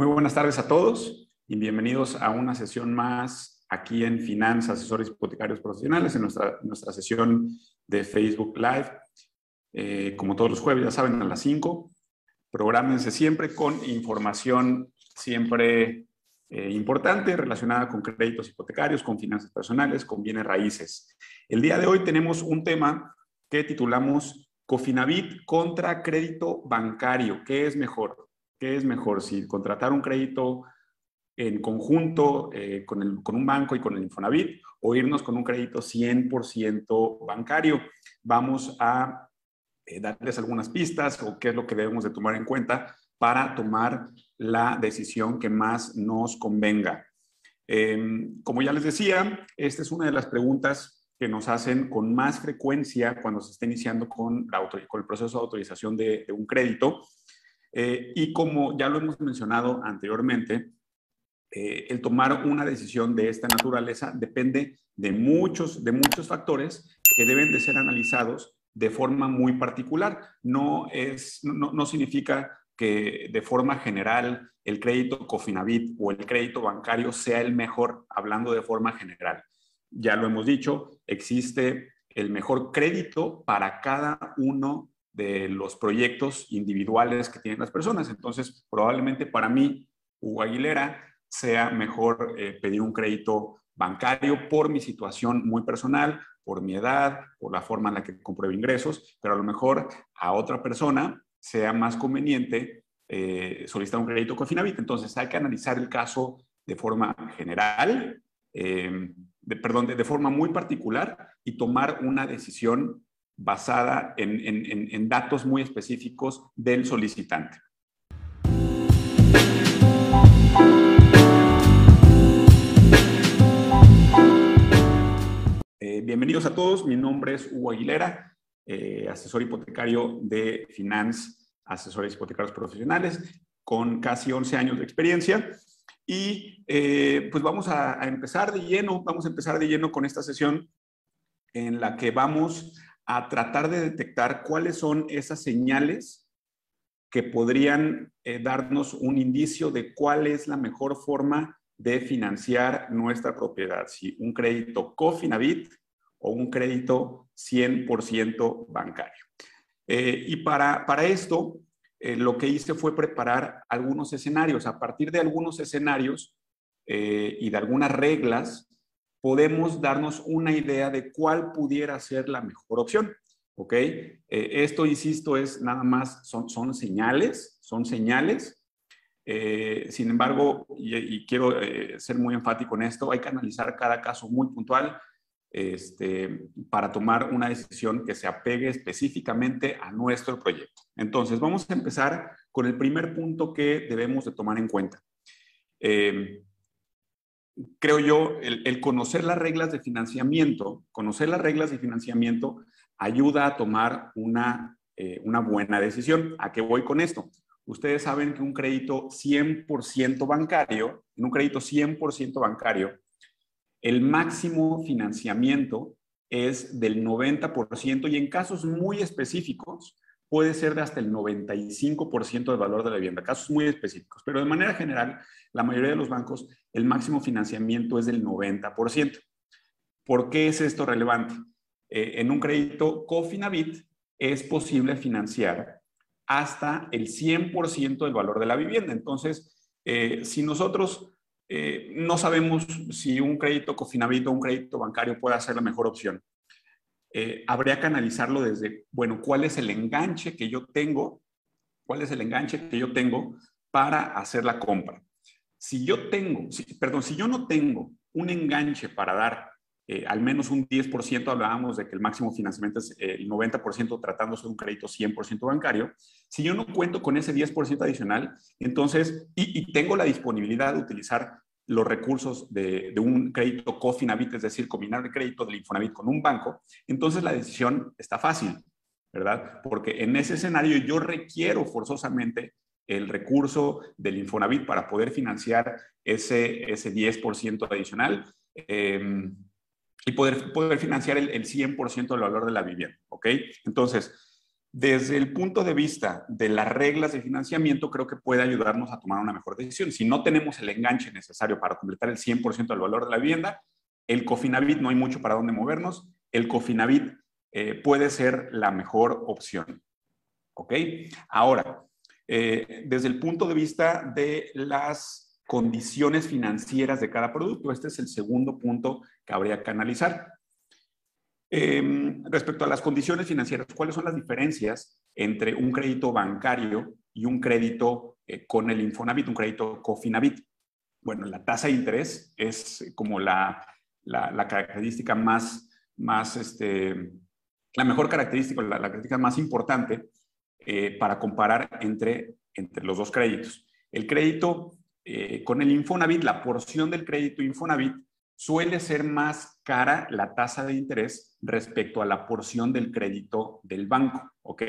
Muy buenas tardes a todos y bienvenidos a una sesión más aquí en Finanzas, Asesores Hipotecarios Profesionales, en nuestra, nuestra sesión de Facebook Live. Eh, como todos los jueves, ya saben, a las 5. Prográmense siempre con información siempre eh, importante relacionada con créditos hipotecarios, con finanzas personales, con bienes raíces. El día de hoy tenemos un tema que titulamos Cofinavit contra crédito bancario. ¿Qué es mejor? ¿Qué es mejor? Si contratar un crédito en conjunto eh, con, el, con, un banco y con el Infonavit o irnos con un crédito 100% bancario. Vamos a eh, darles algunas pistas o qué es lo que debemos de tomar en cuenta para tomar la decisión que más nos convenga. Em, como ya les decía, esta es una de las preguntas que nos hacen con más frecuencia cuando se está iniciando con, con el proceso de autorización de un crédito. Eh, y como ya lo hemos mencionado anteriormente, eh, el tomar una decisión de esta naturaleza depende de muchos, de muchos factores que deben de ser analizados de forma muy particular. No, es, no, no significa que de forma general el crédito Cofinavit o el crédito bancario sea el mejor, hablando de forma general. Ya lo hemos dicho, existe el mejor crédito para cada uno de los proyectos individuales que tienen las personas. Entonces, probablemente para mí, Hugo Aguilera, sea mejor eh, pedir un crédito bancario por mi situación muy personal, por mi edad, por la forma en la que compruebo ingresos, pero a lo mejor a otra persona sea más conveniente eh, solicitar un crédito con Finavit. Entonces, hay que analizar el caso de forma general, eh, de, perdón, de forma muy particular y tomar una decisión basada en, datos muy específicos del solicitante. Eh, bienvenidos a todos, mi nombre es Hugo Aguilera, eh, asesor hipotecario de Finance, asesores hipotecarios profesionales, con casi 11 años de experiencia. Y eh, pues vamos a, a, empezar de lleno, vamos a empezar de lleno con esta sesión en la que vamos a tratar de detectar cuáles son esas señales que podrían eh, darnos un indicio de cuál es la mejor forma de financiar nuestra propiedad, si un crédito Cofinavit o un crédito 100% bancario. Eh, y para, para esto, eh, lo que hice fue preparar algunos escenarios. A partir de algunos escenarios y de algunas reglas, podemos darnos una idea de cuál pudiera ser la mejor opción. ¿Ok? Eh, esto, insisto, es nada más, son, son señales, son señales. Eh, sin embargo, y, quiero eh, ser muy enfático en esto, hay que analizar cada caso muy puntual este, para tomar una decisión que se apegue específicamente a nuestro proyecto. Entonces, vamos a empezar con el primer punto que debemos de tomar en cuenta creo yo, el, conocer las reglas de financiamiento, conocer las reglas de financiamiento ayuda a tomar una, eh, una buena decisión. ¿A qué voy con esto? Ustedes saben que un crédito 100% bancario, en un crédito 100% bancario, el máximo financiamiento es del 90% y en casos muy específicos puede ser de hasta el 95% del valor de la vivienda, casos muy específicos, pero de manera general, la mayoría de los bancos, el máximo financiamiento es del 90%. ¿Por qué es esto relevante? Eh, en un crédito Cofinavit es posible financiar hasta el 100% del valor de la vivienda. Entonces, eh, si nosotros eh, no sabemos si un crédito Cofinavit o un crédito bancario puede ser la mejor opción, eh, habría que analizarlo desde, bueno, ¿cuál es el enganche que yo tengo? ¿Cuál es el enganche que yo tengo para hacer la compra? Si yo tengo, perdón, si yo no tengo un enganche para dar eh, al menos un 10%, hablábamos de que el máximo financiamiento es eh, el 90% tratándose de un crédito 100% bancario. Si yo no cuento con ese 10% adicional, entonces, y, tengo la disponibilidad de utilizar los recursos de, un crédito Cofinavit, es decir, combinar el crédito del Infonavit con un banco, entonces la decisión está fácil, ¿verdad? Porque en ese escenario yo requiero forzosamente el recurso del Infonavit para poder financiar ese, ese 10% adicional em, y poder, poder financiar el, el 100% del valor de la vivienda, ¿ok? Entonces, desde el punto de vista de las reglas de financiamiento, creo que puede ayudarnos a tomar una mejor decisión. Si no tenemos el enganche necesario para completar el 100% del valor de la vivienda, el Cofinavit no hay mucho para dónde movernos. El Cofinavit eh, puede ser la mejor opción. ¿Ok? Ahora, eh, desde el punto de vista de las condiciones financieras de cada producto, este es el segundo punto que habría que analizar. Em, respecto a las condiciones financieras, ¿cuáles son las diferencias entre un crédito bancario y un crédito eh, con el Infonavit, un crédito Cofinavit? Bueno, la tasa de interés es como la, la, característica más, más este, la mejor característica, la, característica más importante eh, para comparar entre, entre los dos créditos. El crédito eh, con el Infonavit, la porción del crédito Infonavit suele ser más cara la tasa de interés respecto a la porción del crédito del banco, ¿ok?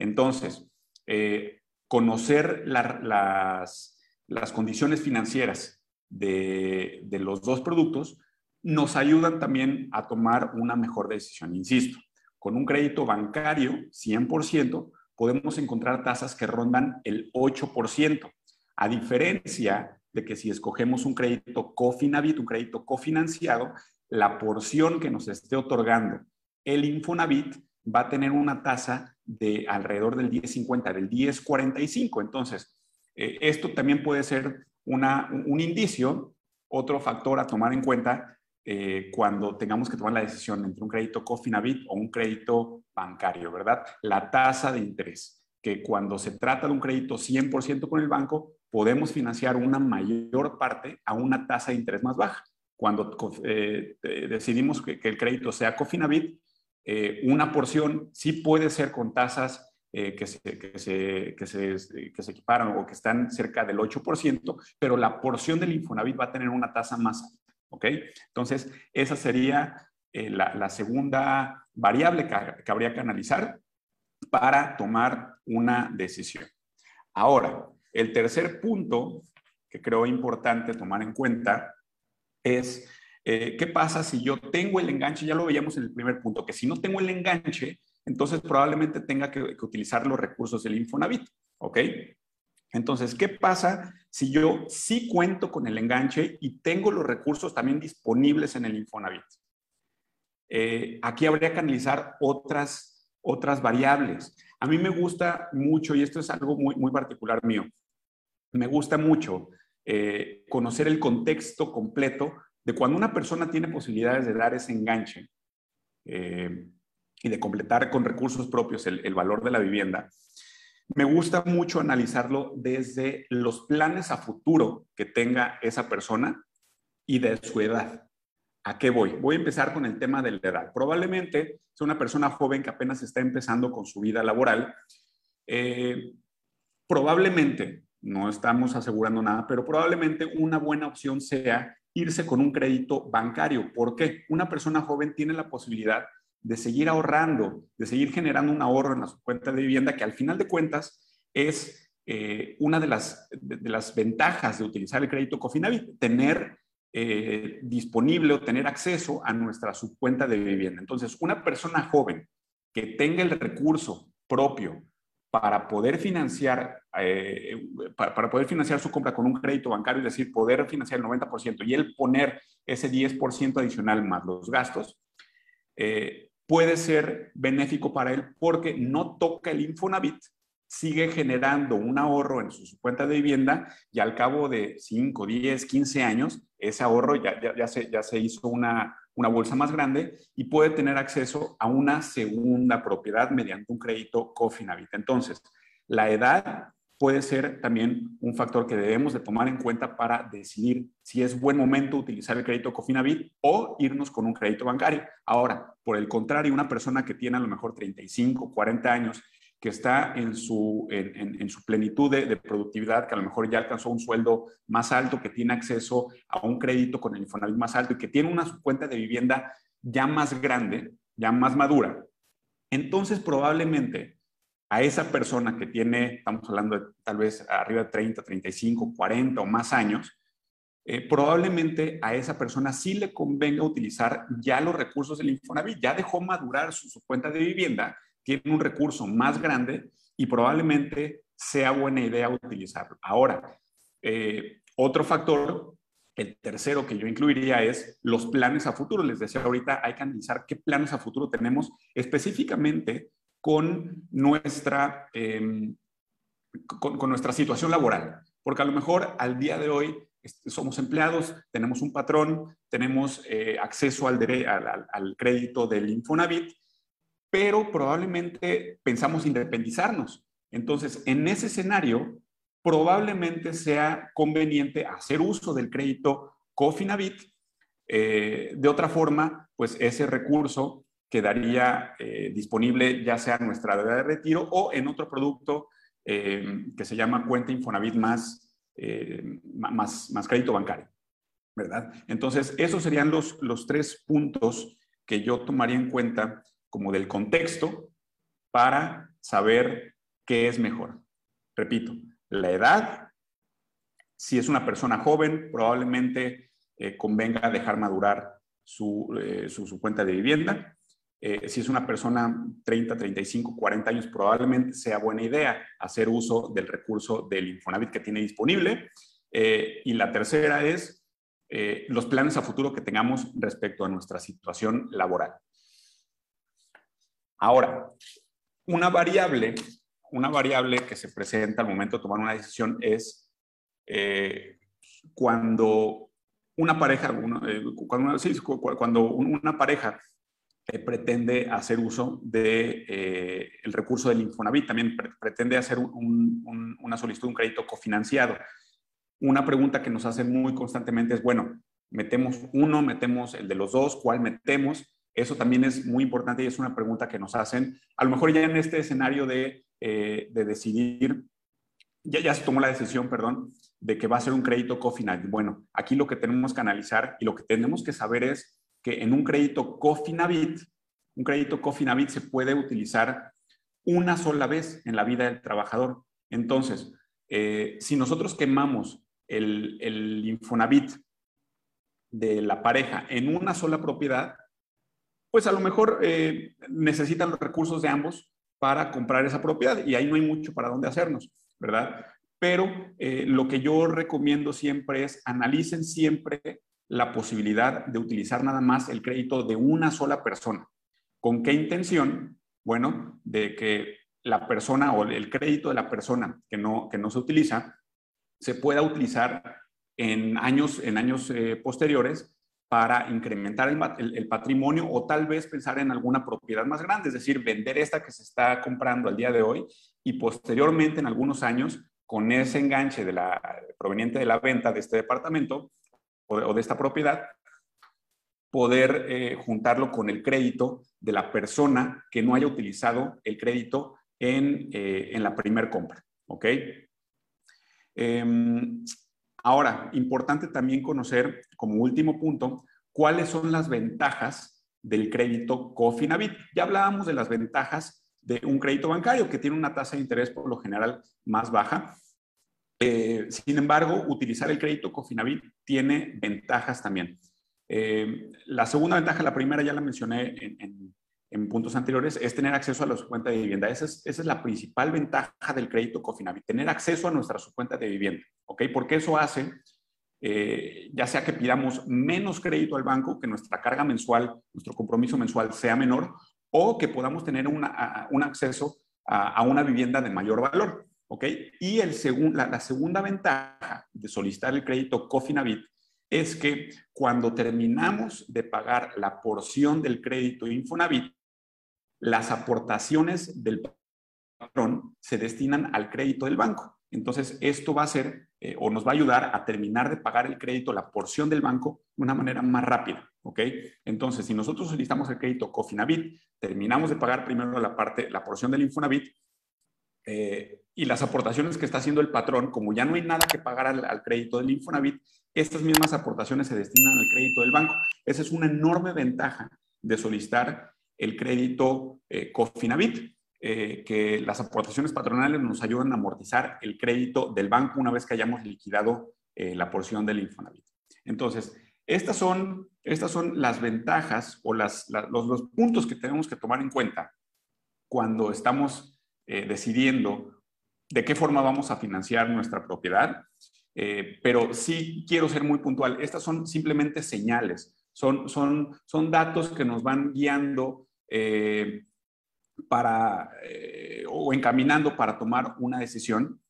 Entonces, eh, conocer las, las, condiciones financieras de, de los dos productos nos ayudan también a tomar una mejor decisión. Insisto, con un crédito bancario 100%, podemos encontrar tasas que rondan el 8%, a diferencia de que si escogemos un crédito Cofinavit, un crédito cofinanciado, la porción que nos esté otorgando el Infonavit va a tener una tasa de alrededor del 10.50, del 10.45. Entonces, eh, esto también puede ser una, un indicio, otro factor a tomar en cuenta eh, cuando tengamos que tomar la decisión entre un crédito Cofinavit o un crédito bancario, ¿verdad? La tasa de interés, que cuando se trata de un crédito 100% con el banco, podemos financiar una mayor parte a una tasa de interés más baja. Cuando eh, decidimos que, el crédito sea Cofinavit, eh, una porción sí puede ser con tasas que, se, que, se, que, se, que se equiparan o que están cerca del 8%, pero la porción del Infonavit va a tener una tasa más alta. ¿ok? Entonces, esa sería eh, la, segunda variable que, habría que analizar para tomar una decisión. Ahora, el tercer punto que creo importante tomar en cuenta es eh, qué pasa si yo tengo el enganche, ya lo veíamos en el primer punto, que si no tengo el enganche, entonces probablemente tenga que, utilizar los recursos del Infonavit, ¿ok? Entonces, ¿qué pasa si yo sí cuento con el enganche y tengo los recursos también disponibles en el Infonavit? Eh, aquí habría que analizar otras, otras variables. A mí me gusta mucho, y esto es algo muy, muy particular mío, me gusta mucho eh, conocer el contexto completo de cuando una persona tiene posibilidades de dar ese enganche eh, y de completar con recursos propios el valor de la vivienda me gusta mucho analizarlo desde los planes a futuro que tenga esa persona y de su edad. ¿A qué voy? Voy a empezar con el tema de la edad. Probablemente es una persona joven que apenas está empezando con su vida laboral. Eh, probablemente, no estamos asegurando nada, pero probablemente una buena opción sea irse con un crédito bancario. ¿Por qué? Una persona joven tiene la posibilidad de seguir ahorrando, de seguir generando un ahorro en la cuenta de vivienda, que al final de cuentas es eh, una de las, de, las ventajas de utilizar el crédito Cofinavit, tener eh, disponible o tener acceso a nuestra subcuenta de vivienda. Entonces, una persona joven que tenga el recurso propio para poder financiar, eh, para, poder financiar su compra con un crédito bancario, es decir, poder financiar el 90% y él poner ese 10% adicional más los gastos, puede ser benéfico para él porque no toca el Infonavit, sigue generando un ahorro en su, cuenta de vivienda y al cabo de 5, 10, 15 años, ese ahorro ya, ya, se, ya se hizo una, una bolsa más grande y puede tener acceso a una segunda propiedad mediante un crédito Cofinavit. Entonces, la edad puede ser también un factor que debemos de tomar en cuenta para decidir si es buen momento utilizar el crédito Cofinavit o irnos con un crédito bancario. Ahora, por el contrario, una persona que tiene a lo mejor 35, 40 años, que está en su, en, su plenitud de, productividad, que a lo mejor ya alcanzó un sueldo más alto, que tiene acceso a un crédito con el Infonavit más alto y que tiene una cuenta de vivienda ya más grande, ya más madura, entonces probablemente a esa persona que tiene, estamos hablando de tal vez arriba de 30, 35, 40 o más años, eh, probablemente a esa persona sí le convenga utilizar ya los recursos del Infonavit, ya dejó madurar su, cuenta de vivienda, tiene un recurso más grande y probablemente sea buena idea utilizarlo. Ahora, eh, otro factor, el tercero que yo incluiría es los planes a futuro. Les decía ahorita, hay que analizar qué planes a futuro tenemos específicamente con nuestra, em, con, nuestra situación laboral. Porque a lo mejor al día de hoy somos empleados, tenemos un patrón, tenemos eh, acceso al, al, crédito del Infonavit, pero probablemente pensamos independizarnos. Entonces, en ese escenario, probablemente sea conveniente hacer uso del crédito Cofinavit. Eh, de otra forma, pues ese recurso quedaría eh, disponible ya sea en nuestra deuda de retiro o en otro producto eh, que se llama cuenta Infonavit más, más, más, crédito bancario. ¿verdad? Entonces, esos serían los, los tres puntos que yo tomaría en cuenta como del contexto para saber qué es mejor. Repito, la edad. Si es una persona joven, probablemente eh, convenga dejar madurar su, eh, cuenta de vivienda. Eh, si es una persona 30, 35, 40 años, probablemente sea buena idea hacer uso del recurso del Infonavit que tiene disponible. y la tercera es los planes a futuro que tengamos respecto a nuestra situación laboral. Ahora, una variable una variable que se presenta al momento de tomar una decisión es eh, cuando una pareja, eh, cuando, una pareja eh, pretende hacer uso del de, el recurso del Infonavit, también pretende hacer una solicitud un crédito cofinanciado. Una pregunta que nos hacen muy constantemente es, bueno, metemos uno, metemos el de los dos, ¿cuál metemos? Eso también es muy importante y es una pregunta que nos hacen, a lo mejor ya en este escenario de eh, de decidir, ya, ya se tomó la decisión, perdón, de que va a ser un crédito cofinavit. Bueno, aquí lo que tenemos que analizar y lo que tenemos que saber es que en un crédito cofinavit, un crédito cofinavit se puede utilizar una sola vez en la vida del trabajador. Entonces, eh, si nosotros quemamos el, el Infonavit de la pareja en una sola propiedad, pues a lo mejor eh, necesitan los recursos de ambos para comprar esa propiedad y ahí no hay mucho para dónde hacernos, ¿verdad? Pero eh, lo que yo recomiendo siempre es analicen siempre la posibilidad de utilizar nada más el crédito de una sola persona. ¿Con qué intención? Bueno, de que la persona o el crédito de la persona que no, que no se utiliza se pueda utilizar en años, en años eh, posteriores para incrementar el, patrimonio o tal vez pensar en alguna propiedad más grande, es decir, vender esta que se está comprando al día de hoy y posteriormente en algunos años con ese enganche de la, proveniente de la venta de este departamento o de, esta propiedad, poder eh, juntarlo con el crédito de la persona que no haya utilizado el crédito en, eh, en la primer compra. ¿Ok? Em, Ahora, importante también conocer, como último punto, cuáles son las ventajas del crédito Cofinavit. Ya hablábamos de las ventajas de un crédito bancario que tiene una tasa de interés por lo general más baja. Eh, sin embargo, utilizar el crédito Cofinavit tiene ventajas también. Eh, la segunda ventaja, la primera ya la mencioné en, en puntos anteriores, es tener acceso a la cuenta de vivienda. Esa es, esa es, la principal ventaja del crédito Cofinavit, tener acceso a nuestra cuenta de vivienda, ¿ok? Porque eso hace, eh, ya sea que pidamos menos crédito al banco, que nuestra carga mensual, nuestro compromiso mensual sea menor, o que podamos tener una, un acceso a, una vivienda de mayor valor, ¿ok? Y el la, la segunda ventaja de solicitar el crédito Cofinavit es que cuando terminamos de pagar la porción del crédito Infonavit, las aportaciones del patrón se destinan al crédito del banco. Entonces, esto va a ser eh, o nos va a ayudar a terminar de pagar el crédito, la porción del banco, de una manera más rápida. ¿Ok? Entonces, si nosotros solicitamos el crédito Cofinavit, terminamos de pagar primero la parte, la porción del Infonavit, eh, y las aportaciones que está haciendo el patrón, como ya no hay nada que pagar al, al, crédito del Infonavit, estas mismas aportaciones se destinan al crédito del banco. Esa es una enorme ventaja de solicitar el crédito eh, Cofinavit, eh, que las aportaciones patronales nos ayudan a amortizar el crédito del banco una vez que hayamos liquidado eh, la porción del Infonavit. Entonces, estas son, estas son las ventajas o las, los, los puntos que tenemos que tomar en cuenta cuando estamos eh, decidiendo de qué forma vamos a financiar nuestra propiedad, eh, pero sí quiero ser muy puntual. Estas son simplemente señales, son, son, son datos que nos van guiando eh, para, o encaminando para tomar una decisión,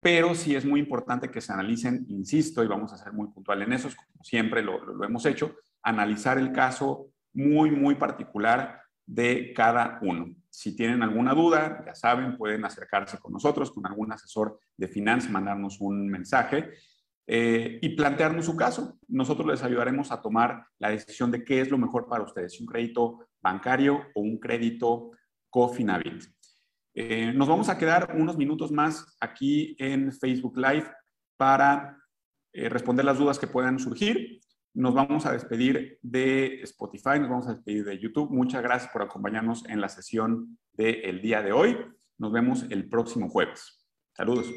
pero sí es muy importante que se analicen, insisto, y vamos a ser muy puntual en eso, como siempre lo, lo hemos hecho, analizar el caso muy, muy particular de cada uno. Si tienen alguna duda, ya saben, pueden acercarse con nosotros, con algún asesor de finanzas, mandarnos un mensaje eh, y plantearnos su caso. Nosotros les ayudaremos a tomar la decisión de qué es lo mejor para ustedes, un crédito bancario o un crédito Cofinavit. Eh, nos vamos a quedar unos minutos más aquí en Facebook Live para eh, responder las dudas que puedan surgir. Nos vamos a despedir de Spotify, nos vamos a despedir de YouTube. Muchas gracias por acompañarnos en la sesión del día de hoy. Nos vemos el próximo jueves. Saludos.